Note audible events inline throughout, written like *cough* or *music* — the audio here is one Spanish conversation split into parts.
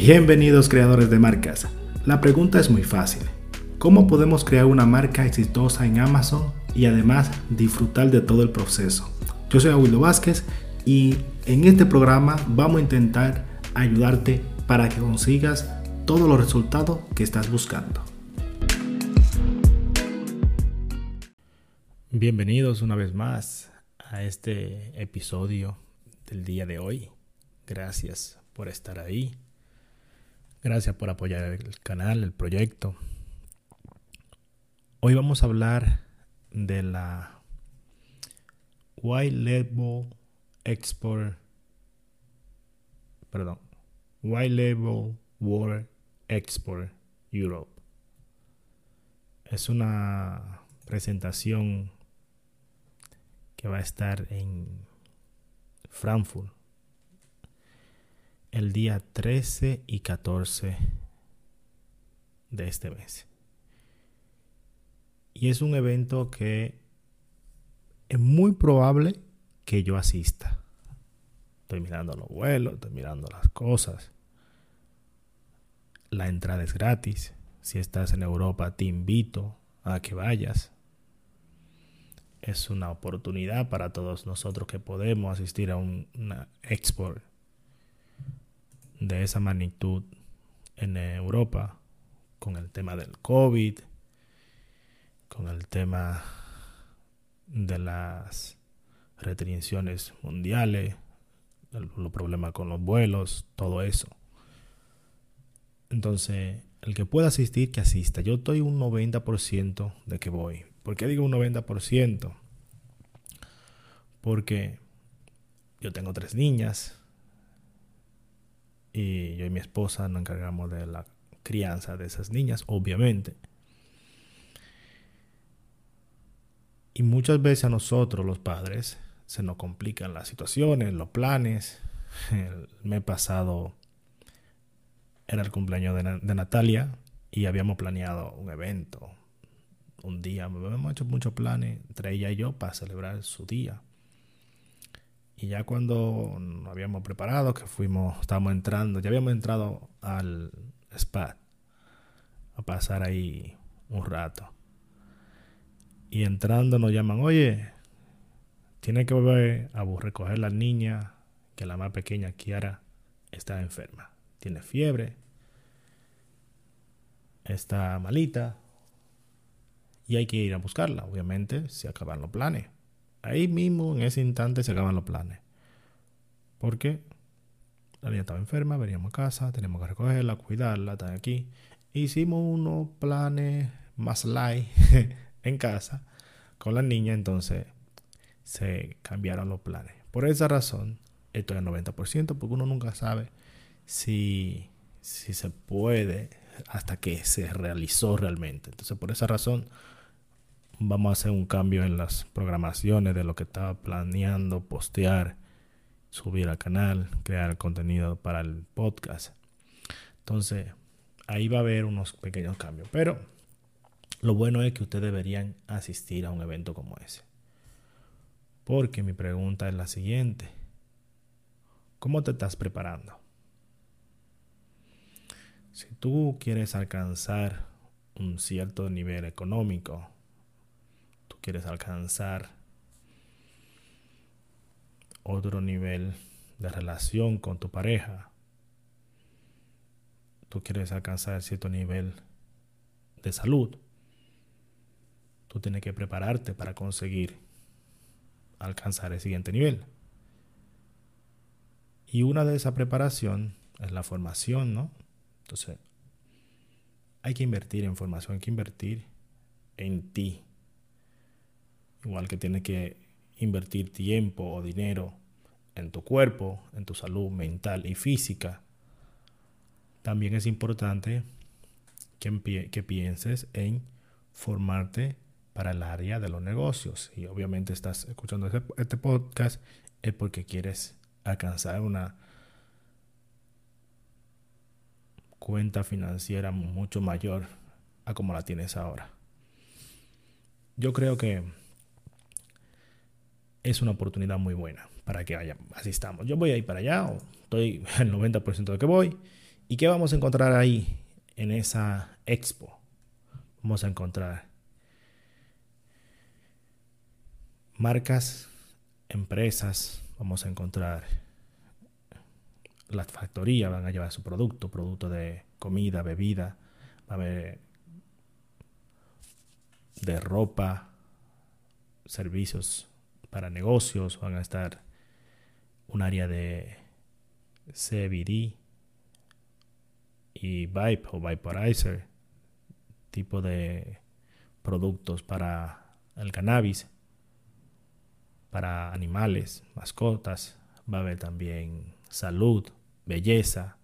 Bienvenidos creadores de marcas. La pregunta es muy fácil. ¿Cómo podemos crear una marca exitosa en Amazon y además disfrutar de todo el proceso? Yo soy Aguilo Vázquez y en este programa vamos a intentar ayudarte para que consigas todos los resultados que estás buscando. Bienvenidos una vez más a este episodio del día de hoy. Gracias por estar ahí. Gracias por apoyar el canal, el proyecto. Hoy vamos a hablar de la White Label Export, perdón, White Label World Export Europe. Es una presentación que va a estar en Frankfurt el día 13 y 14 de este mes. Y es un evento que es muy probable que yo asista. Estoy mirando los vuelos, estoy mirando las cosas. La entrada es gratis. Si estás en Europa, te invito a que vayas. Es una oportunidad para todos nosotros que podemos asistir a una expo de esa magnitud en Europa con el tema del COVID, con el tema de las restricciones mundiales, los problemas con los vuelos, todo eso. Entonces, el que pueda asistir, que asista. Yo estoy un 90% de que voy. ¿Por qué digo un 90%? Porque yo tengo tres niñas, y yo y mi esposa nos encargamos de la crianza de esas niñas, obviamente. Y muchas veces a nosotros, los padres, se nos complican las situaciones, los planes. El mes pasado era el cumpleaños de, de Natalia y habíamos planeado un evento, un día. Hemos hecho muchos planes entre ella y yo para celebrar su día. Y ya cuando nos habíamos preparado, que fuimos, estábamos entrando, ya habíamos entrado al spa a pasar ahí un rato. Y entrando nos llaman, oye, tiene que volver a recoger la niña, que la más pequeña, Kiara, está enferma. Tiene fiebre, está malita, y hay que ir a buscarla. Obviamente, se acaban los planes. Ahí mismo, en ese instante, se acaban los planes. Porque la niña estaba enferma, veníamos a casa, tenemos que recogerla, cuidarla, está aquí. Hicimos unos planes más light *laughs* en casa con la niña, entonces se cambiaron los planes. Por esa razón, estoy al 90%, porque uno nunca sabe si, si se puede hasta que se realizó realmente. Entonces, por esa razón, vamos a hacer un cambio en las programaciones de lo que estaba planeando postear, subir al canal, crear contenido para el podcast. Entonces, ahí va a haber unos pequeños cambios. Pero lo bueno es que ustedes deberían asistir a un evento como ese. Porque mi pregunta es la siguiente. ¿Cómo te estás preparando? Si tú quieres alcanzar un cierto nivel económico, quieres alcanzar otro nivel de relación con tu pareja, tú quieres alcanzar cierto nivel de salud, tú tienes que prepararte para conseguir alcanzar el siguiente nivel. Y una de esa preparación es la formación, ¿no? Entonces, hay que invertir en formación, hay que invertir en ti, Igual que tienes que invertir tiempo o dinero en tu cuerpo, en tu salud mental y física. También es importante que, pienses en formarte para el área de los negocios. Y obviamente estás escuchando este, este podcast es porque quieres alcanzar una cuenta financiera mucho mayor a como la tienes ahora. Yo creo que es una oportunidad muy buena para que vaya, asistamos. Yo voy a ir para allá, o estoy *laughs* el 90% de que voy, ¿Y qué vamos a encontrar ahí en esa expo? Vamos a encontrar marcas, empresas, vamos a encontrar las factorías, van a llevar su producto, producto de comida, bebida, va a haber de ropa, servicios para negocios, van a estar un área de CBD y Vibe o Vaporizer, tipo de productos para el cannabis, para animales, mascotas, va a haber también salud, belleza,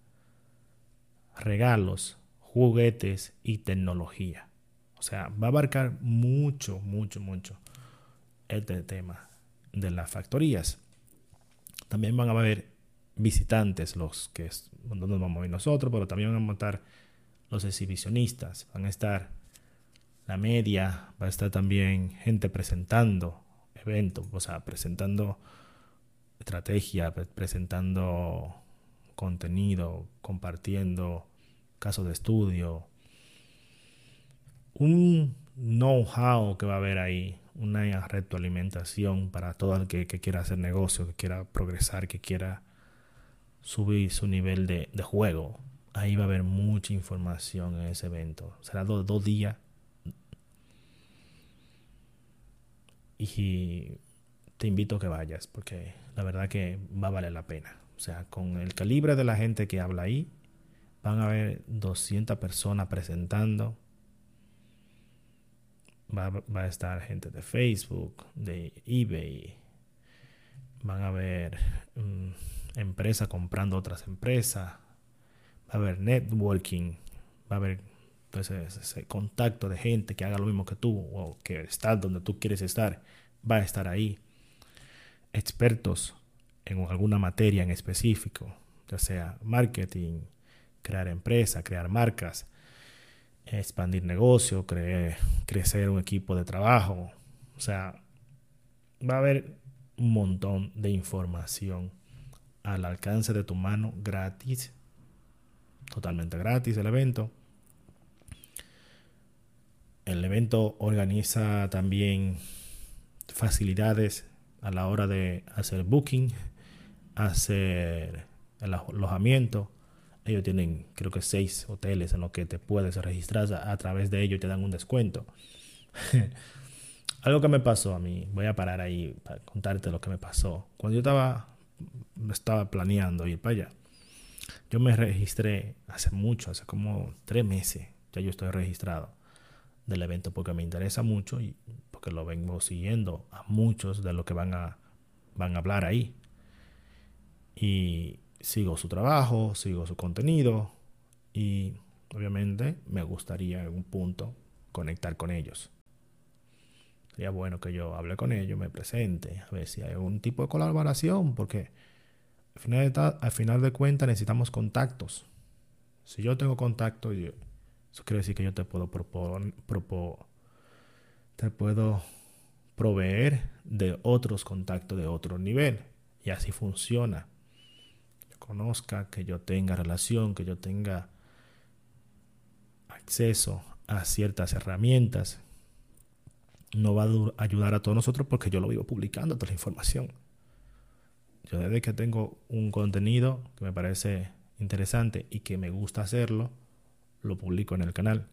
regalos, juguetes y tecnología. O sea, va a abarcar mucho, mucho, mucho este tema de las factorías. También van a haber visitantes, los que es donde nos vamos a ir nosotros, pero también van a estar los exhibicionistas, van a estar la media, va a estar también gente presentando eventos, o sea, presentando estrategia, presentando contenido, compartiendo casos de estudio, un know-how que va a haber ahí, una retroalimentación para todo el que, quiera hacer negocio, que quiera progresar, que quiera subir su nivel de, juego. Ahí va a haber mucha información en ese evento. Será dos días. Y te invito a que vayas, porque la verdad que va a valer la pena. O sea, con el calibre de la gente que habla ahí, van a haber 200 personas presentando Va, a estar gente de Facebook, de eBay. Van a haber mm, empresas comprando otras empresas. Va a haber networking. Va a haber entonces, ese contacto de gente que haga lo mismo que tú o que está donde tú quieres estar. Va a estar ahí. Expertos en alguna materia en específico, ya sea marketing, crear empresas, crear marcas, expandir negocio, crecer un equipo de trabajo. O sea, va a haber un montón de información al alcance de tu mano gratis, totalmente gratis el evento. El evento organiza también facilidades a la hora de hacer booking, hacer el alojamiento, ellos tienen, creo que seis hoteles en los que te puedes registrar a, través de ellos y te dan un descuento. *laughs* Algo que me pasó a mí, voy a parar ahí para contarte lo que me pasó. Cuando yo estaba, estaba planeando ir para allá, yo me registré hace mucho, hace como tres meses, ya yo estoy registrado del evento porque me interesa mucho y porque lo vengo siguiendo a muchos de los que van a, van a hablar ahí. Y sigo su trabajo, sigo su contenido y obviamente me gustaría en un punto conectar con ellos. Sería bueno que yo hable con ellos, me presente, a ver si hay algún tipo de colaboración, porque al final de, cuentas necesitamos contactos. Si yo tengo contacto, eso quiere decir que yo te puedo proponer, te puedo proveer de otros contactos de otro nivel. Y así funciona conozca, que yo tenga relación, que yo tenga acceso a ciertas herramientas, no va a ayudar a todos nosotros porque yo lo vivo publicando toda la información. Yo desde que tengo un contenido que me parece interesante y que me gusta hacerlo, lo publico en el canal.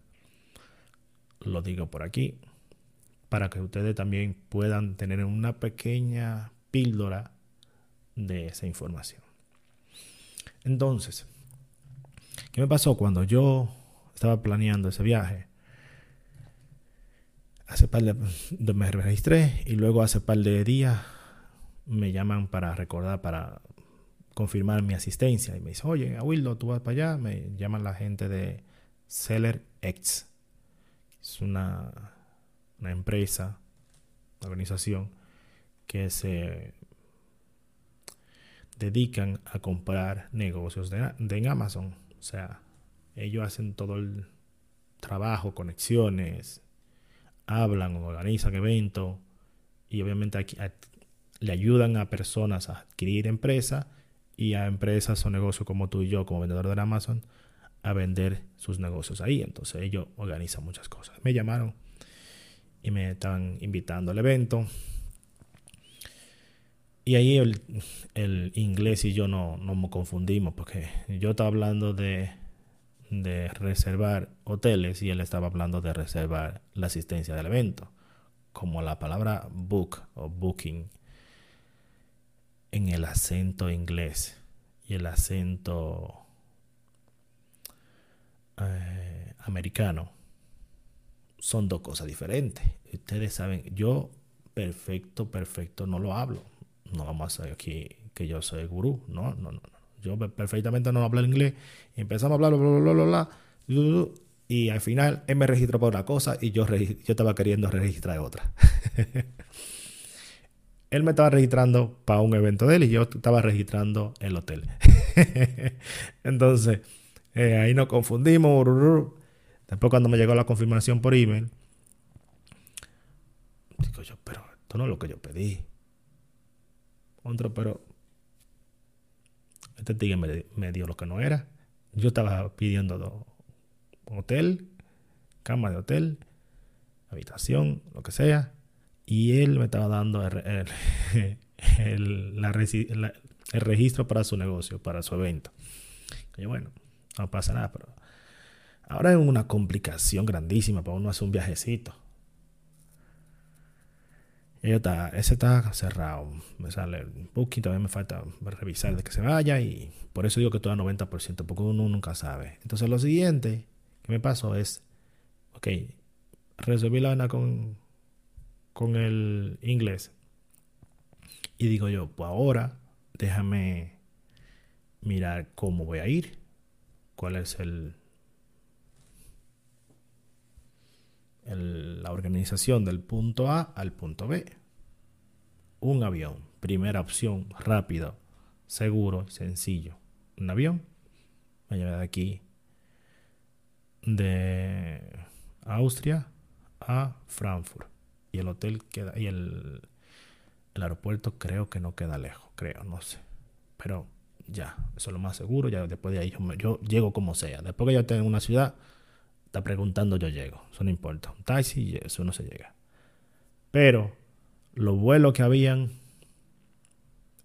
Lo digo por aquí para que ustedes también puedan tener una pequeña píldora de esa información. Entonces, ¿qué me pasó cuando yo estaba planeando ese viaje? Hace par de, me registré y luego hace par de días me llaman para recordar, para confirmar mi asistencia. Y me dicen, oye, Wildo, tú vas para allá. Me llaman la gente de Seller X. Es una, una empresa, una organización que se dedican a comprar negocios de, en Amazon. O sea, ellos hacen todo el trabajo, conexiones, hablan, organizan eventos y obviamente aquí, le ayudan a personas a adquirir empresas y a empresas o negocios como tú y yo, como vendedor de Amazon, a vender sus negocios ahí. Entonces ellos organizan muchas cosas. Me llamaron y me estaban invitando al evento. Y ahí el, inglés y yo no, no nos confundimos porque yo estaba hablando de, reservar hoteles y él estaba hablando de reservar la asistencia del evento. Como la palabra book o booking en el acento inglés y el acento eh, americano son dos cosas diferentes. Ustedes saben, yo perfecto, perfecto no lo hablo. No vamos a hacer aquí que yo soy gurú. No, no, no. Yo perfectamente no hablo inglés. empezamos a hablar, bla, bla, bla, bla, y al final él me registró para una cosa y yo, yo estaba queriendo registrar otra. *laughs* él me estaba registrando para un evento de él y yo estaba registrando el hotel. *laughs* Entonces, eh, ahí nos confundimos. Después cuando me llegó la confirmación por email, digo yo, pero esto no es lo que yo pedí. Otro, pero este tigre me, dio lo que no era. Yo estaba pidiendo hotel, cama de hotel, habitación, lo que sea. Y él me estaba dando el, el *laughs* registro para su negocio, para su evento. Y bueno, no pasa nada, pero ahora es una complicación grandísima para uno hacer un viajecito. Está, ese está cerrado. Me sale un poquito, todavía me falta revisar de que se vaya y por eso digo que todo 90%, porque uno nunca sabe. Entonces lo siguiente que me pasó es, ok, resolví la vaina con, con el inglés. Y digo yo, pues ahora déjame mirar cómo voy a ir cuál es el, la organización del punto A al punto B. Un avión, primera opción, rápido, seguro, sencillo. Un avión me lleva de aquí de Austria a Frankfurt y el hotel queda y el, el aeropuerto creo que no queda lejos, creo, no sé. Pero ya, eso es lo más seguro, ya después de ahí yo, llego como sea. Después que yo esté en una ciudad, está preguntando, yo llego, eso no importa. Un taxi, eso no se llega. Pero los vuelos que habían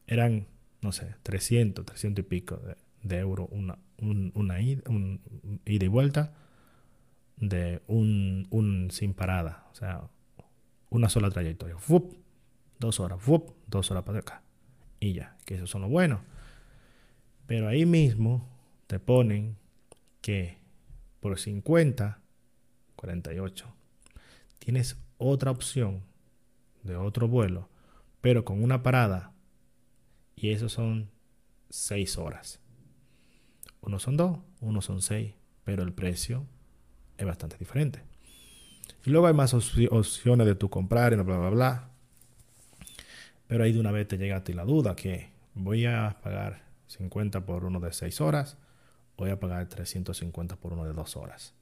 eran, no sé, 300, 300 y pico de, euros una, una ida, ida y vuelta de un, un sin parada, o sea, una sola trayectoria. dos horas, dos horas para acá. Y ya, que eso son los buenos. Pero ahí mismo te ponen que por 50, 48, tienes otra opción de otro vuelo, pero con una parada. Y eso son 6 horas. Uno son 2, uno son 6, pero el precio es bastante diferente. Y luego hay más opciones de tu comprar y bla, bla, bla. Pero ahí de una vez te llega a ti la duda que voy a pagar 50 por uno de 6 horas, voy a pagar 350 por uno de 2 horas.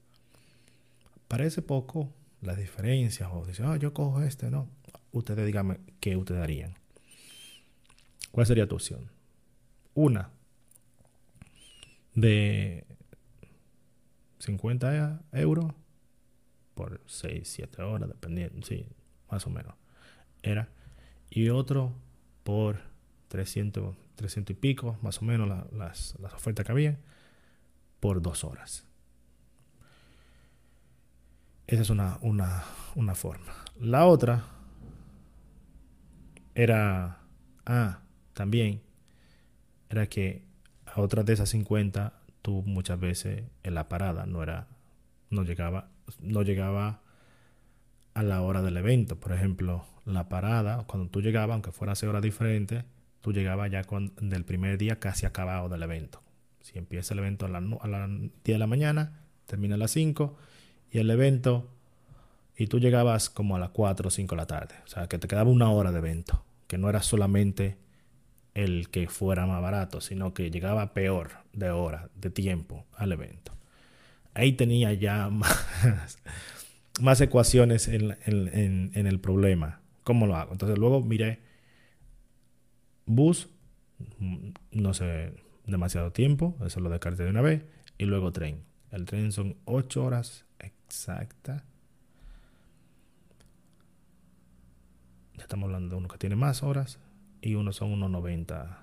Parece poco las diferencias, o dicen, ah, yo cojo este, no. Ustedes díganme qué ustedes harían. ¿Cuál sería tu opción? Una de 50 euros por 6, 7 horas, dependiendo, sí, más o menos. Era. Y otro por 300, 300 y pico, más o menos las, ofertas que había, dos horas. Esa es una, una, forma. La otra era, ah, también, era que a otras de esas 50, tú muchas veces en la parada no era, no llegaba, no llegaba a la hora del evento. Por ejemplo, la parada, cuando tú llegabas, aunque fuera a horas diferentes, tú llegabas ya con, del primer día casi acabado del evento. Si empieza el evento a las la 10 de la mañana, termina a las 5 y el evento, y tú llegabas como a las 4 o 5 de la tarde. O sea, que te quedaba una hora de evento, que no era solamente el que fuera más barato, sino que llegaba peor de hora, de tiempo al evento. Ahí tenía ya *laughs* más, más ecuaciones en, en el problema. ¿Cómo lo hago? Entonces luego miré bus mm, no sé, demasiado tiempo, eso lo descarté de una vez, y luego tren. El tren son 8 horas exactas. Ya estamos hablando de uno que tiene más horas y uno son unos 90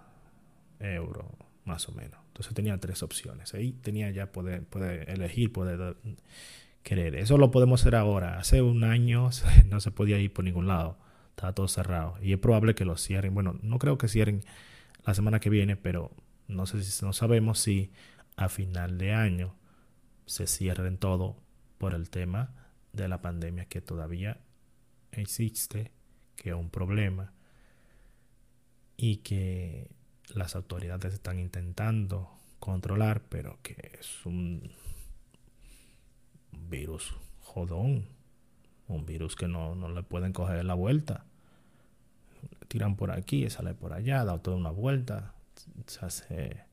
euros más o menos. Entonces tenía tres opciones. Ahí tenía ya poder, poder elegir, poder querer. Eso lo podemos hacer ahora. Hace un año *laughs* no se podía ir por ningún lado. Estaba todo cerrado. Y es probable que lo cierren. Bueno, no creo que cierren la semana que viene, pero no sé si no sabemos si a final de año se cierren todo por el tema de la pandemia que todavía existe, que es un problema y que las autoridades están intentando controlar, pero que es un virus jodón, un virus que no, no le pueden coger la vuelta. Tiran por aquí, sale por allá, da toda una vuelta, se hace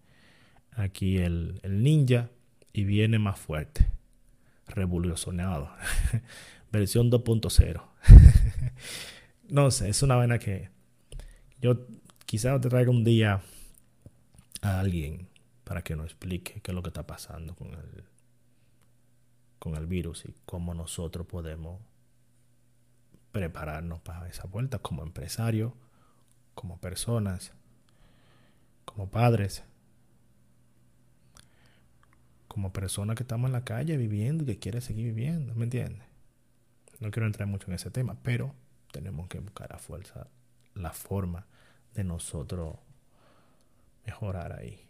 aquí el, el ninja y viene más fuerte, revolucionado, *laughs* versión 2.0. *laughs* no sé, es una vaina que yo quizás te traiga un día a alguien para que nos explique qué es lo que está pasando con el, con el virus y cómo nosotros podemos prepararnos para esa vuelta como empresarios, como personas, como padres, como personas que estamos en la calle viviendo y que quiere seguir viviendo, ¿me entiendes? No quiero entrar mucho en ese tema, pero tenemos que buscar a fuerza la forma de nosotros mejorar ahí.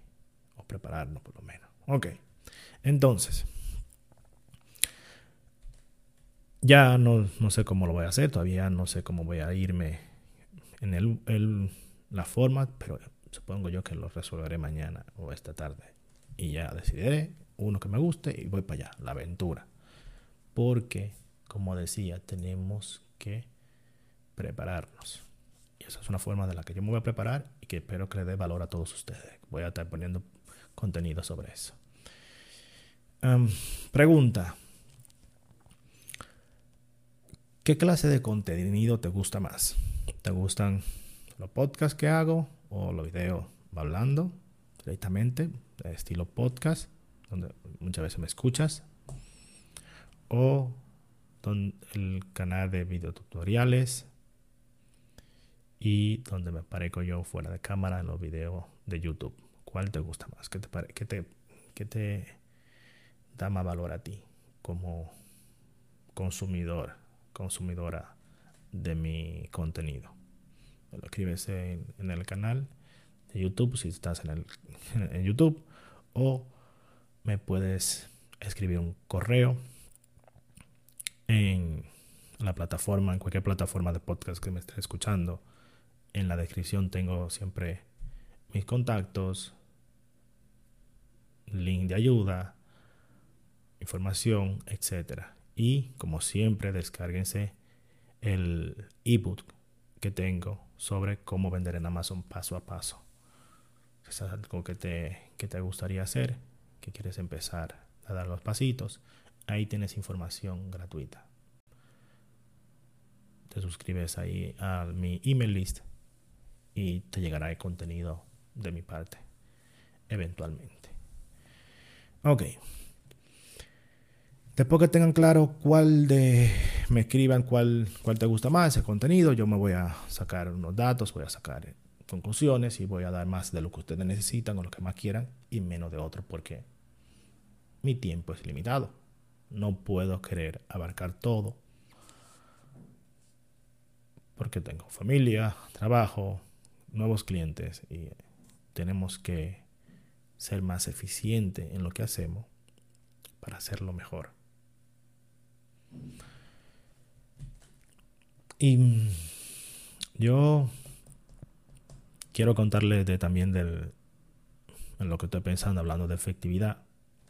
O prepararnos por lo menos. Ok. Entonces. Ya no, no, sé cómo lo voy a hacer. Todavía no sé cómo voy a irme en el, la forma. Pero supongo yo que lo resolveré mañana o esta tarde. Y ya decidiré uno que me guste y voy para allá. La aventura. Porque, como decía, tenemos que prepararnos. Y esa es una forma de la que yo me voy a preparar y que espero que le dé valor a todos ustedes. Voy a estar poniendo contenido sobre eso. pregunta. ¿Qué clase de contenido te gusta más? ¿Te gustan los podcasts que hago o los videos hablando directamente, estilo podcast, donde muchas veces me escuchas? ¿O el canal de videotutoriales y donde me parezco yo fuera de cámara en los videos de YouTube. ¿Cuál te gusta más? ¿Qué te, qué te, qué te da más valor a ti como consumidor, consumidora de mi contenido? Lo escribes en, el canal de YouTube si estás en, el, *laughs* en YouTube o me puedes escribir un correo en la plataforma, en cualquier plataforma de podcast que me estés escuchando en la descripción tengo siempre mis contactos, link de ayuda, información, etc. Y como siempre, descárguense el ebook que tengo sobre cómo vender en Amazon paso a paso. Es algo que te, que te gustaría hacer, que quieres empezar a dar los pasitos, ahí tienes información gratuita. Te suscribes ahí a mi email list y te llegará el contenido de mi parte eventualmente. Ok. Después que tengan claro cuál de me escriban cuál, cuál te gusta más el contenido, yo me voy a sacar unos datos, voy a sacar conclusiones y voy a dar más de lo que ustedes necesitan o lo que más quieran y menos de otro porque mi tiempo es limitado. No puedo querer abarcar todo porque tengo familia, trabajo, nuevos clientes y tenemos que ser más eficiente en lo que hacemos para hacerlo mejor. Y yo quiero contarles también del, en lo que estoy pensando, hablando de efectividad.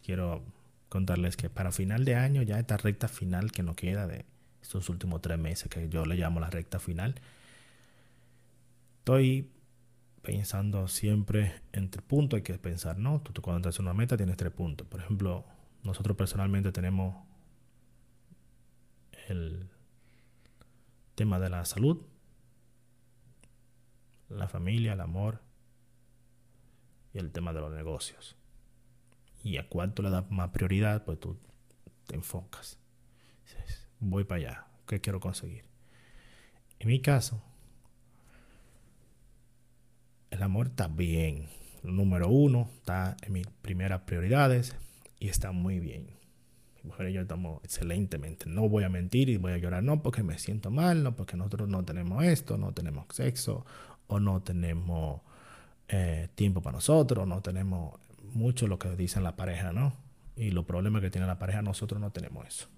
Quiero contarles que para final de año, ya esta recta final que nos queda de estos últimos tres meses, que yo le llamo la recta final, estoy pensando siempre en tres puntos. Hay que pensar, ¿no? Tú, cuando te haces una meta tienes tres puntos. Por ejemplo, nosotros personalmente tenemos el tema de la salud, la familia, el amor y el tema de los negocios. Y a cuál tú le das más prioridad, pues tú te enfocas. voy para allá, ¿qué quiero conseguir? En mi caso, el amor está bien. Número uno, está en mis primeras prioridades y está muy bien. Mi mujer y yo estamos excelentemente. No voy a mentir y voy a llorar, no porque me siento mal, no porque nosotros no tenemos esto, no tenemos sexo o no tenemos eh, tiempo para nosotros, no tenemos mucho lo que dicen la pareja, ¿no? Y los problemas que tiene la pareja, nosotros no tenemos eso.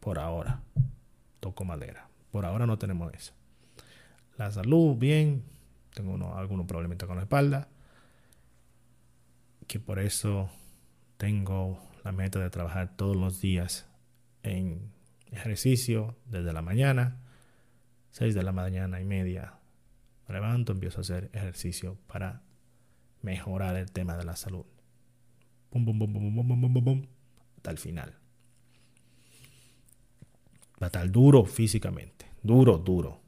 Por ahora. Toco madera. Por ahora no tenemos eso. La salud, bien. Tengo algunos problemitas con la espalda. Que por eso tengo la meta de trabajar todos los días en ejercicio desde la mañana, 6 de la mañana y media. Me levanto, empiezo a hacer ejercicio para mejorar el tema de la salud. Bum, bum, bum, hasta el final. Va a estar duro físicamente, duro, duro.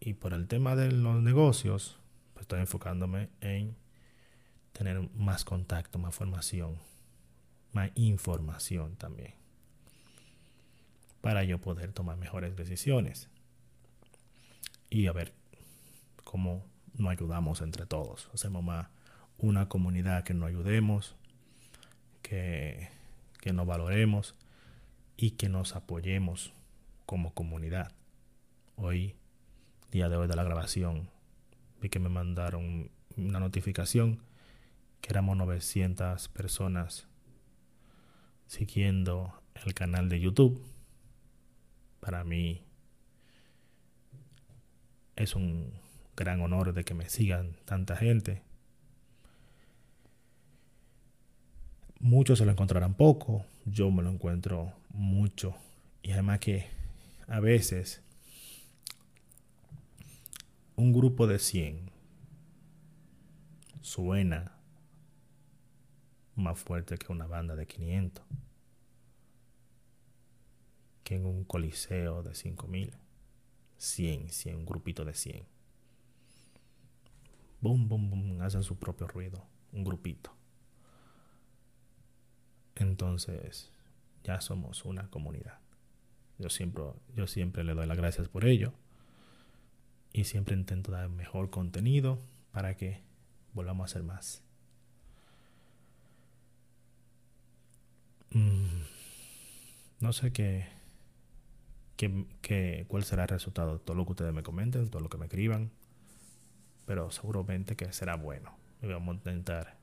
Y por el tema de los negocios, pues estoy enfocándome en tener más contacto, más formación, más información también, para yo poder tomar mejores decisiones y a ver cómo nos ayudamos entre todos. Hacemos más una comunidad que nos ayudemos, que, que nos valoremos y que nos apoyemos como comunidad. Hoy, día de hoy de la grabación, vi que me mandaron una notificación que éramos 900 personas siguiendo el canal de YouTube. Para mí es un gran honor de que me sigan tanta gente. Muchos se lo encontrarán poco, yo me lo encuentro mucho. Y además que a veces un grupo de 100 suena más fuerte que una banda de 500, que en un coliseo de 5000, 100, 100, un grupito de 100. Boom, boom, boom, hacen su propio ruido, un grupito. Entonces, ya somos una comunidad. Yo siempre, yo siempre le doy las gracias por ello. Y siempre intento dar mejor contenido para que volvamos a hacer más. No sé qué, qué, cuál será el resultado de todo lo que ustedes me comenten, todo lo que me escriban, pero seguramente que será bueno. Y vamos a intentar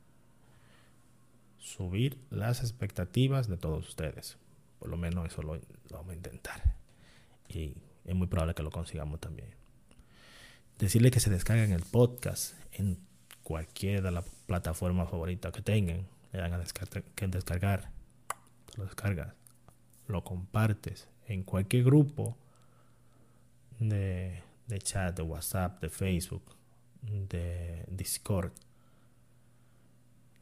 subir las expectativas de todos ustedes. Por lo menos eso lo, vamos a intentar. Y es muy probable que lo consigamos también. Decirle que se descarguen el podcast en cualquiera de las plataformas favoritas que tengan. Le dan a descargar lo descargas, lo compartes en cualquier grupo de, chat, de WhatsApp, de Facebook, de Discord,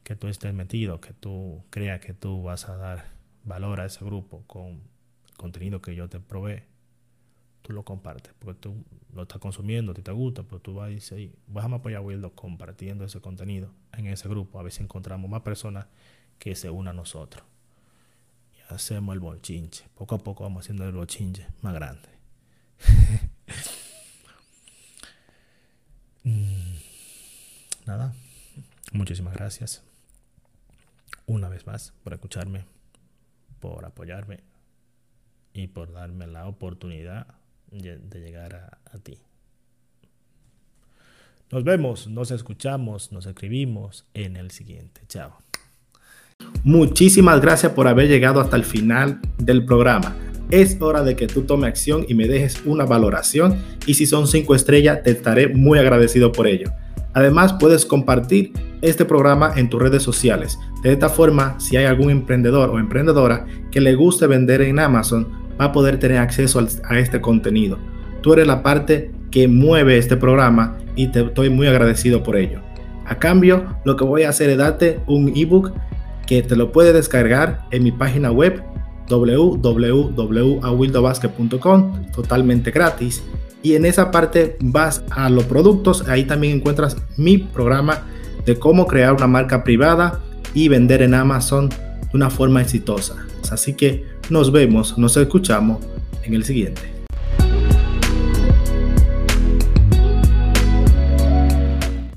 que tú estés metido, que tú creas que tú vas a dar valor a ese grupo con contenido que yo te provee, tú lo compartes, porque tú lo estás consumiendo, te, te gusta, pero tú vas y dices, vamos a apoyar a Wildo compartiendo ese contenido en ese grupo, a si encontramos más personas que se unan a nosotros hacemos el bochinche. Poco a poco vamos haciendo el bochinche más grande. *laughs* Mm, nada, muchísimas gracias una vez más por escucharme, por apoyarme y por darme la oportunidad de llegar a, a ti. Nos vemos, nos escuchamos, nos escribimos en el siguiente. Chao. Muchísimas gracias por haber llegado hasta el final del programa. Es hora de que tú tomes acción y me dejes una valoración y si son 5 estrellas te estaré muy agradecido por ello. Además puedes compartir este programa en tus redes sociales. De esta forma, si hay algún emprendedor o emprendedora que le guste vender en Amazon, va a poder tener acceso a este contenido. Tú eres la parte que mueve este programa y te estoy muy agradecido por ello. A cambio, lo que voy a hacer es darte un ebook que te lo puedes descargar en mi página web www.awildobasket.com totalmente gratis Y en esa parte vas a los productos, ahí también encuentras mi programa de cómo crear una marca privada y vender en Amazon de una forma exitosa. Así que nos vemos, nos escuchamos en el siguiente.